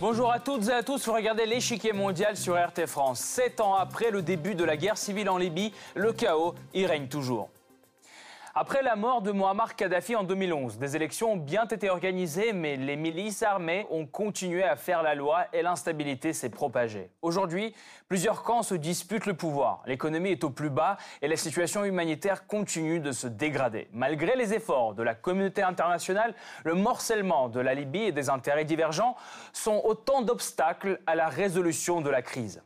Bonjour à toutes et à tous, vous regardez l'échiquier mondial sur RT France. Sept ans après le début de la guerre civile en Libye, le chaos y règne toujours. Après la mort de Muammar Kadhafi en 2011, des élections ont bien été organisées, mais les milices armées ont continué à faire la loi et l'instabilité s'est propagée. Aujourd'hui, plusieurs camps se disputent le pouvoir. L'économie est au plus bas et la situation humanitaire continue de se dégrader. Malgré les efforts de la communauté internationale, le morcellement de la Libye et des intérêts divergents sont autant d'obstacles à la résolution de la crise.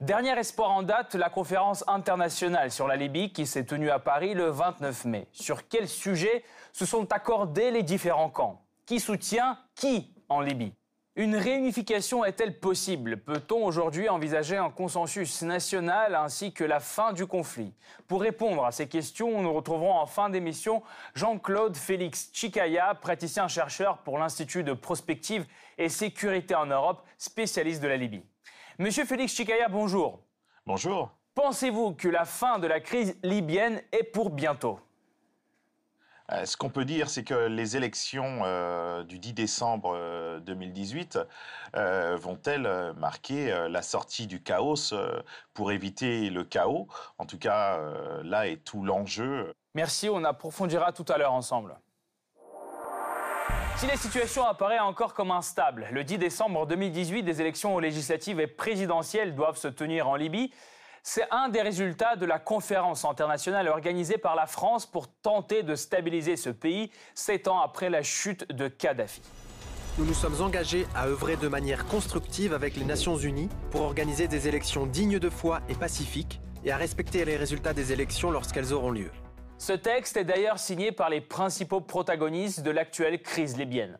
Dernier espoir en date, la conférence internationale sur la Libye qui s'est tenue à Paris le 29 mai. Sur quel sujet se sont accordés les différents camps? Qui soutient qui en Libye? Une réunification est-elle possible? Peut-on aujourd'hui envisager un consensus national ainsi que la fin du conflit? Pour répondre à ces questions, nous retrouverons en fin d'émission Jean-Claude Félix Chikaya, praticien-chercheur pour l'Institut de prospective et sécurité en Europe, spécialiste de la Libye. Monsieur Félix Chikaya, bonjour. Bonjour. Pensez-vous que la fin de la crise libyenne est pour bientôt? Euh, ce qu'on peut dire, c'est que les élections euh, du 10 décembre 2018 euh, vont-elles marquer la sortie du chaos pour éviter le chaos? En tout cas, là est tout l'enjeu. Merci, on approfondira tout à l'heure ensemble. Si la situation apparaît encore comme instable, le 10 décembre 2018, des élections législatives et présidentielles doivent se tenir en Libye. C'est un des résultats de la conférence internationale organisée par la France pour tenter de stabiliser ce pays, sept ans après la chute de Kadhafi. Nous nous sommes engagés à œuvrer de manière constructive avec les Nations Unies pour organiser des élections dignes de foi et pacifiques et à respecter les résultats des élections lorsqu'elles auront lieu. Ce texte est d'ailleurs signé par les principaux protagonistes de l'actuelle crise libyenne.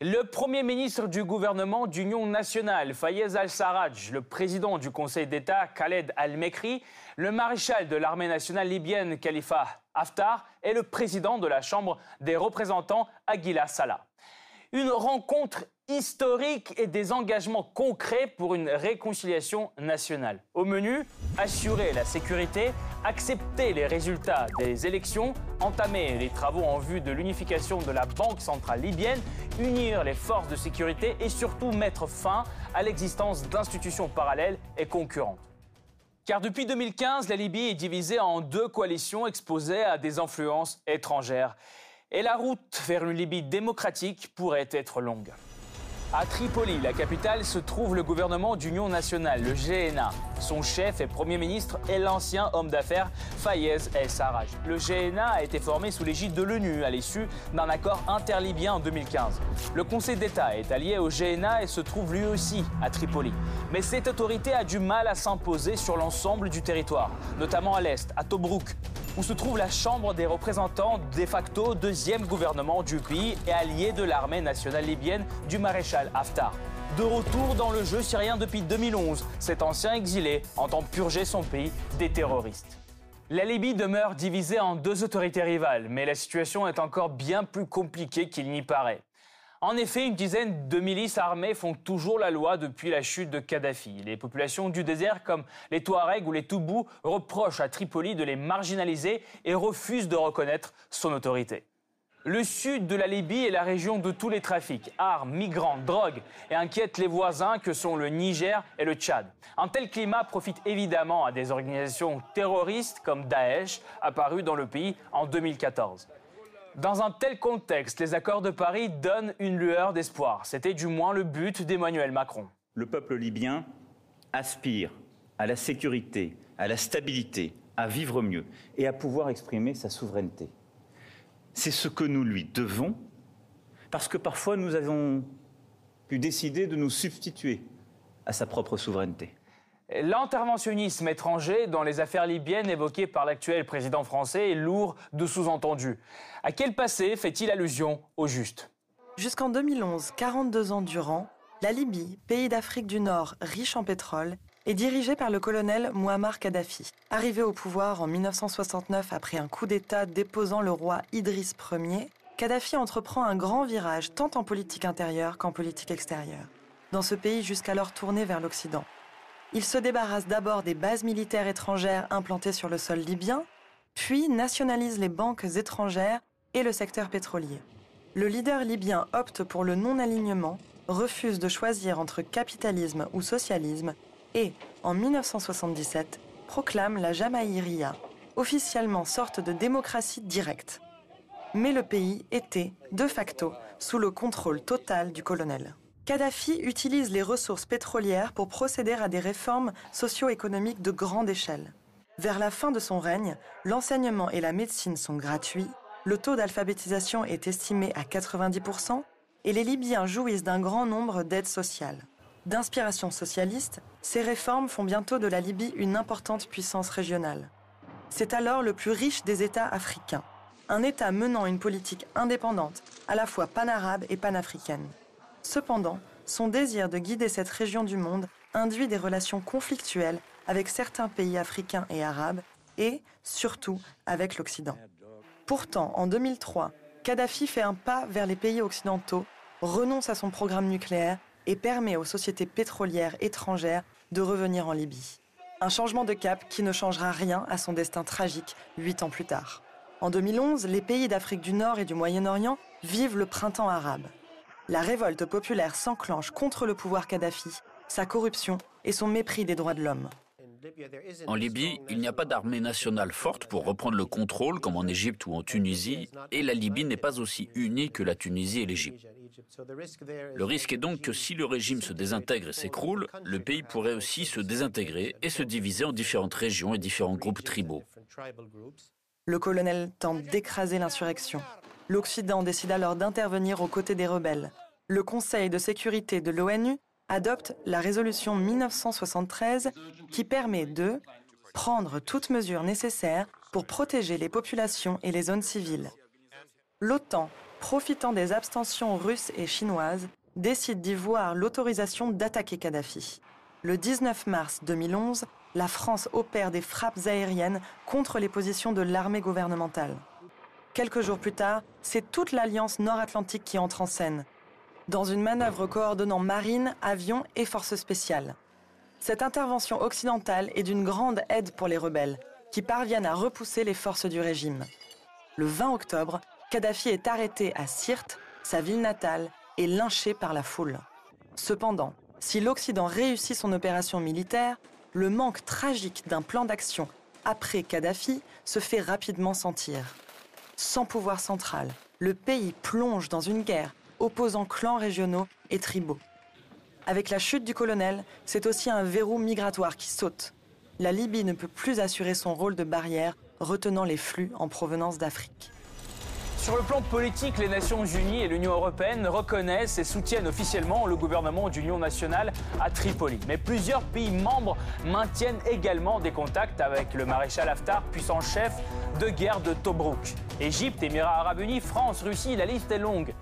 Le Premier ministre du gouvernement d'Union nationale, Fayez al-Sarraj, le président du Conseil d'État, Khaled al-Mekri, le maréchal de l'armée nationale libyenne, Khalifa Haftar, et le président de la Chambre des représentants, Aguila Salah. Une rencontre historique et des engagements concrets pour une réconciliation nationale. Au menu, assurer la sécurité, accepter les résultats des élections, entamer les travaux en vue de l'unification de la Banque centrale libyenne, unir les forces de sécurité et surtout mettre fin à l'existence d'institutions parallèles et concurrentes. Car depuis 2015, la Libye est divisée en deux coalitions exposées à des influences étrangères. Et la route vers une Libye démocratique pourrait être longue. À Tripoli, la capitale, se trouve le gouvernement d'union nationale, le GNA. Son chef et premier ministre est l'ancien homme d'affaires Fayez El Sarraj. Le GNA a été formé sous l'égide de l'ONU à l'issue d'un accord interlibyen en 2015. Le Conseil d'État est allié au GNA et se trouve lui aussi à Tripoli. Mais cette autorité a du mal à s'imposer sur l'ensemble du territoire, notamment à l'est, à Tobruk, où se trouve la Chambre des représentants de facto deuxième gouvernement du pays et allié de l'armée nationale libyenne du maréchal Haftar. De retour dans le jeu syrien depuis 2011, cet ancien exilé entend purger son pays des terroristes. La Libye demeure divisée en deux autorités rivales, mais la situation est encore bien plus compliquée qu'il n'y paraît. En effet, une dizaine de milices armées font toujours la loi depuis la chute de Kadhafi. Les populations du désert, comme les Touaregs ou les Toubous, reprochent à Tripoli de les marginaliser et refusent de reconnaître son autorité. Le sud de la Libye est la région de tous les trafics, armes, migrants, drogues, et inquiète les voisins que sont le Niger et le Tchad. Un tel climat profite évidemment à des organisations terroristes comme Daesh, apparues dans le pays en 2014. Dans un tel contexte, les accords de Paris donnent une lueur d'espoir. C'était du moins le but d'Emmanuel Macron. Le peuple libyen aspire à la sécurité, à la stabilité, à vivre mieux et à pouvoir exprimer sa souveraineté. C'est ce que nous lui devons, parce que parfois nous avons pu décider de nous substituer à sa propre souveraineté. L'interventionnisme étranger dans les affaires libyennes évoqué par l'actuel président français est lourd de sous-entendus. À quel passé fait-il allusion au juste? Jusqu'en 2011, 42 ans durant, la Libye, pays d'Afrique du Nord riche en pétrole, est dirigée par le colonel Muammar Kadhafi. Arrivé au pouvoir en 1969 après un coup d'État déposant le roi Idriss Ier, Kadhafi entreprend un grand virage tant en politique intérieure qu'en politique extérieure, dans ce pays jusqu'alors tourné vers l'Occident. Il se débarrasse d'abord des bases militaires étrangères implantées sur le sol libyen, puis nationalise les banques étrangères et le secteur pétrolier. Le leader libyen opte pour le non-alignement refuse de choisir entre capitalisme ou socialisme et, en 1977, proclame la Jamaïria, officiellement sorte de démocratie directe. Mais le pays était, de facto, sous le contrôle total du colonel. Kadhafi utilise les ressources pétrolières pour procéder à des réformes socio-économiques de grande échelle. Vers la fin de son règne, l'enseignement et la médecine sont gratuits, le taux d'alphabétisation est estimé à 90% et les Libyens jouissent d'un grand nombre d'aides sociales. D'inspiration socialiste, ces réformes font bientôt de la Libye une importante puissance régionale. C'est alors le plus riche des États africains, un État menant une politique indépendante, à la fois panarabe et panafricaine. Cependant, son désir de guider cette région du monde induit des relations conflictuelles avec certains pays africains et arabes et, surtout, avec l'Occident. Pourtant, en 2003, Kadhafi fait un pas vers les pays occidentaux, renonce à son programme nucléaire et permet aux sociétés pétrolières étrangères de revenir en Libye. Un changement de cap qui ne changera rien à son destin tragique huit ans plus tard. En 2011, les pays d'Afrique du Nord et du Moyen-Orient vivent le printemps arabe. La révolte populaire s'enclenche contre le pouvoir Kadhafi, sa corruption et son mépris des droits de l'homme. En Libye, il n'y a pas d'armée nationale forte pour reprendre le contrôle comme en Égypte ou en Tunisie, et la Libye n'est pas aussi unie que la Tunisie et l'Égypte. Le risque est donc que si le régime se désintègre et s'écroule, le pays pourrait aussi se désintégrer et se diviser en différentes régions et différents groupes tribaux. Le colonel tente d'écraser l'insurrection. L'Occident décide alors d'intervenir aux côtés des rebelles. Le Conseil de sécurité de l'ONU adopte la résolution 1973 qui permet de prendre toutes mesures nécessaires pour protéger les populations et les zones civiles. L'OTAN, profitant des abstentions russes et chinoises, décide d'y voir l'autorisation d'attaquer Kadhafi. Le 19 mars 2011, la France opère des frappes aériennes contre les positions de l'armée gouvernementale. Quelques jours plus tard, c'est toute l'alliance nord-atlantique qui entre en scène, dans une manœuvre coordonnant marine, avions et forces spéciales. Cette intervention occidentale est d'une grande aide pour les rebelles, qui parviennent à repousser les forces du régime. Le 20 octobre, Kadhafi est arrêté à Sirte, sa ville natale, et lynché par la foule. Cependant, si l'Occident réussit son opération militaire, le manque tragique d'un plan d'action après Kadhafi se fait rapidement sentir. Sans pouvoir central, le pays plonge dans une guerre opposant clans régionaux et tribaux. Avec la chute du colonel, c'est aussi un verrou migratoire qui saute. La Libye ne peut plus assurer son rôle de barrière retenant les flux en provenance d'Afrique. Sur le plan politique, les Nations Unies et l'Union européenne reconnaissent et soutiennent officiellement le gouvernement d'union nationale à Tripoli. Mais plusieurs pays membres maintiennent également des contacts avec le maréchal Haftar, puissant chef de guerre de Tobruk. Égypte, Émirats arabes unis, France, Russie, la liste est longue.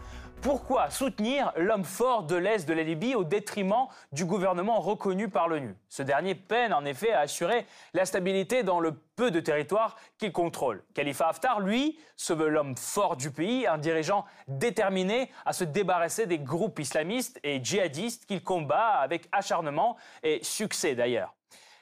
Pourquoi soutenir l'homme fort de l'Est de la Libye au détriment du gouvernement reconnu par l'ONU? Ce dernier peine en effet à assurer la stabilité dans le peu de territoire qu'il contrôle. Khalifa Haftar, lui, se veut l'homme fort du pays, un dirigeant déterminé à se débarrasser des groupes islamistes et djihadistes qu'il combat avec acharnement et succès d'ailleurs.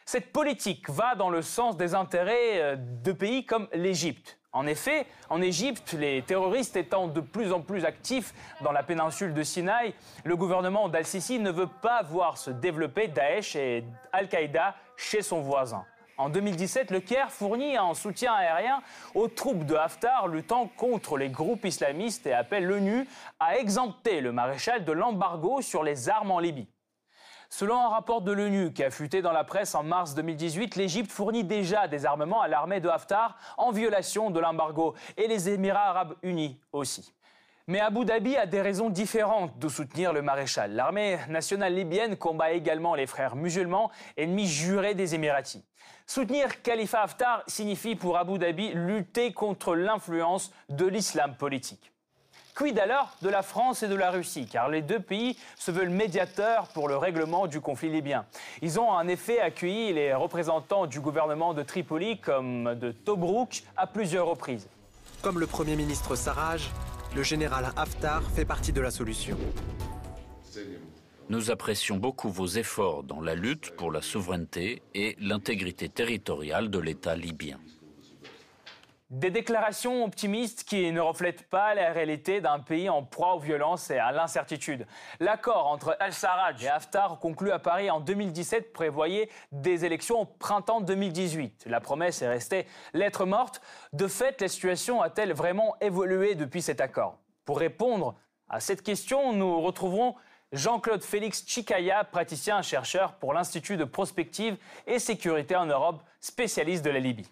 Cette politique va dans le sens des intérêts euh, de pays comme l'Égypte. En effet, en Égypte, les terroristes étant de plus en plus actifs dans la péninsule de Sinaï, le gouvernement d'Al-Sisi ne veut pas voir se développer Daesh et Al-Qaïda chez son voisin. En 2017, le Caire fournit un soutien aérien aux troupes de Haftar luttant contre les groupes islamistes et appelle l'ONU à exempter le maréchal de l'embargo sur les armes en Libye. Selon un rapport de l'ONU qui a fuité dans la presse en mars 2018, l'Égypte fournit déjà des armements à l'armée de Haftar en violation de l'embargo et les Émirats arabes unis aussi. Mais Abu Dhabi a des raisons différentes de soutenir le maréchal. L'armée nationale libyenne combat également les frères musulmans, ennemis jurés des Émiratis. Soutenir Khalifa Haftar signifie pour Abu Dhabi lutter contre l'influence de l'islam politique. Quid alors de la France et de la Russie? Car les deux pays se veulent médiateurs pour le règlement du conflit libyen. Ils ont en effet accueilli les représentants du gouvernement de Tripoli comme de Tobruk à plusieurs reprises. Comme le Premier ministre Sarraj, le général Haftar fait partie de la solution. Nous apprécions beaucoup vos efforts dans la lutte pour la souveraineté et l'intégrité territoriale de l'État libyen. Des déclarations optimistes qui ne reflètent pas la réalité d'un pays en proie aux violences et à l'incertitude. L'accord entre Al-Sarraj et Haftar conclu à Paris en 2017 prévoyait des élections au printemps 2018. La promesse est restée lettre morte. De fait, la situation a-t-elle vraiment évolué depuis cet accord? Pour répondre à cette question, nous retrouverons Jean-Claude Félix Chikaya, praticien-chercheur pour l'Institut de prospective et sécurité en Europe, spécialiste de la Libye.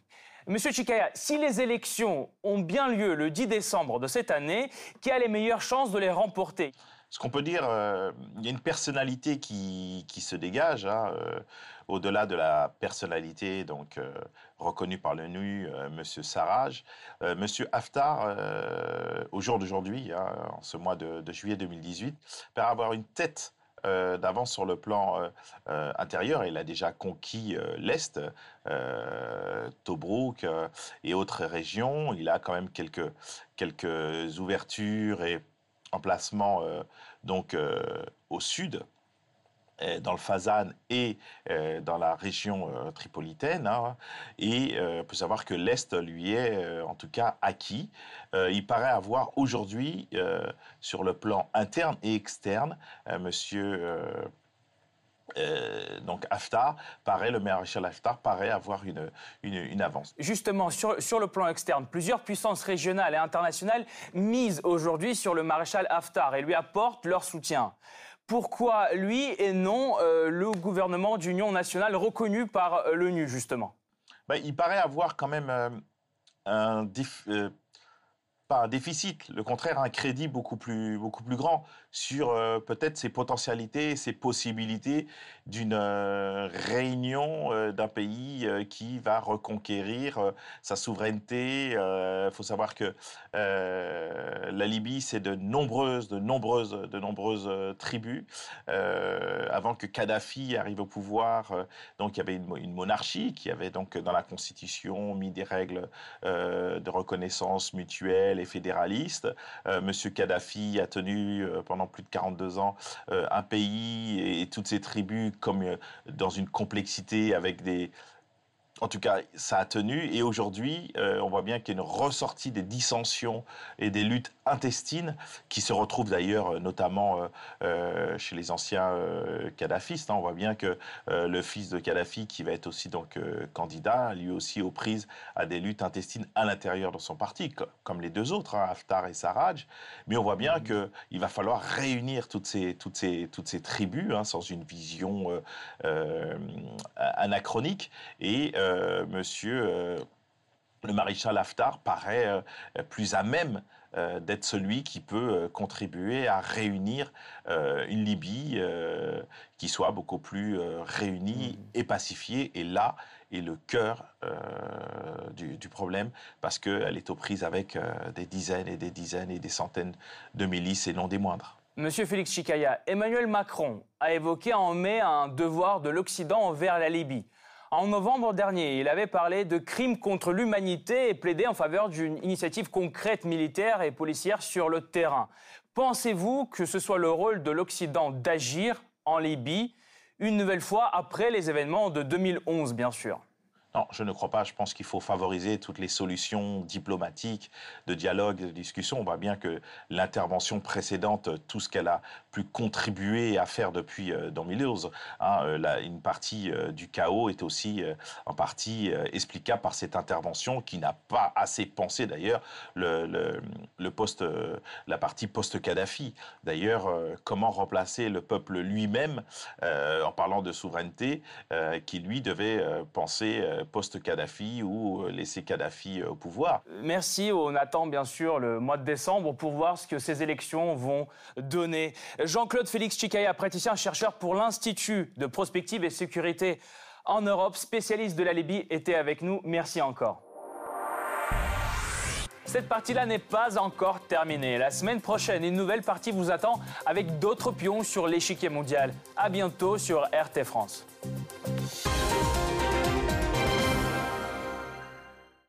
Monsieur Chikaya, si les élections ont bien lieu le 10 décembre de cette année, qui a les meilleures chances de les remporter? Ce qu'on peut dire, euh, il y a une personnalité qui, se dégage, hein, euh, au-delà de la personnalité donc euh, reconnue par l'ONU, Monsieur Sarraj. Monsieur Haftar, au jour d'aujourd'hui, hein, en ce mois de, de juillet 2018, peut avoir une tête euh, d'avance sur le plan euh, euh, intérieur. Il a déjà conquis l'Est, Tobruk et autres régions. Il a quand même quelques, quelques ouvertures et emplacements donc au sud dans le Fazan et euh, dans la région euh, tripolitaine. Hein. et euh, on peut savoir que l'Est lui est en tout cas acquis. il paraît avoir aujourd'hui, sur le plan interne et externe, monsieur... donc Haftar paraît, le maréchal Haftar paraît avoir une, une, avance. Justement, sur, sur, le plan externe, plusieurs puissances régionales et internationales misent aujourd'hui sur le maréchal Haftar et lui apportent leur soutien. Pourquoi lui et non euh, le gouvernement d'union nationale reconnu par euh, l'ONU, justement? Ben, Il paraît avoir quand même euh, un, pas un déficit, le contraire, un crédit beaucoup plus, beaucoup plus grand sur euh, peut-être ses potentialités, ses possibilités d'une euh, réunion euh, d'un pays qui va reconquérir sa souveraineté. Il faut savoir que la Libye, c'est de nombreuses, de nombreuses, de nombreuses tribus. avant que Kadhafi arrive au pouvoir, donc il y avait une, une, monarchie qui avait donc dans la constitution mis des règles de reconnaissance mutuelle fédéraliste. Euh, Monsieur Kadhafi a tenu euh, plus de 42 ans euh, un pays et, toutes ses tribus comme dans une complexité avec des en tout cas, ça a tenu. Et aujourd'hui, on voit bien qu'il y a une ressortie des dissensions et des luttes intestines qui se retrouvent d'ailleurs notamment chez les anciens kadhafistes. Hein. On voit bien que le fils de Kadhafi, qui va être aussi donc candidat, lui aussi aux prises à des luttes intestines à l'intérieur de son parti, comme les deux autres, hein, Haftar et Sarraj. Mais on voit bien mmh. qu'il va falloir réunir toutes ces, toutes ces, toutes ces tribus hein, sans une vision euh, euh, anachronique. Et euh, monsieur le maréchal Haftar paraît plus à même d'être celui qui peut contribuer à réunir une Libye qui soit beaucoup plus réunie mmh. et pacifiée. Et là, est le cœur euh, du, problème parce qu'elle est aux prises avec euh, des dizaines et des dizaines et des centaines de milices et non des moindres. Monsieur Félix Chikaya, Emmanuel Macron a évoqué en mai un devoir de l'Occident envers la Libye. En novembre dernier, il avait parlé de crimes contre l'humanité et plaidé en faveur d'une initiative concrète militaire et policière sur le terrain. Pensez-vous que ce soit le rôle de l'Occident d'agir en Libye une nouvelle fois après les événements de 2011, bien sûr? Non, je ne crois pas. Je pense qu'il faut favoriser toutes les solutions diplomatiques, de dialogue, de discussion. On voit bien que l'intervention précédente, tout ce qu'elle a pu contribuer à faire depuis 2011, euh, hein, euh, une partie euh, du chaos est aussi en partie explicable par cette intervention qui n'a pas assez pensé d'ailleurs le, le, poste, la partie post-Kadhafi. D'ailleurs, comment remplacer le peuple lui-même en parlant de souveraineté qui lui devait penser post-Kadhafi ou euh, laisser Kadhafi euh, au pouvoir. Merci. On attend bien sûr le mois de décembre pour voir ce que ces élections vont donner. Jean-Claude Félix Chikaya, praticien chercheur pour l'Institut de prospective et sécurité en Europe, spécialiste de la Libye, était avec nous. Merci encore. Cette partie-là n'est pas encore terminée. La semaine prochaine, une nouvelle partie vous attend avec d'autres pions sur l'échiquier mondial. À bientôt sur RT France.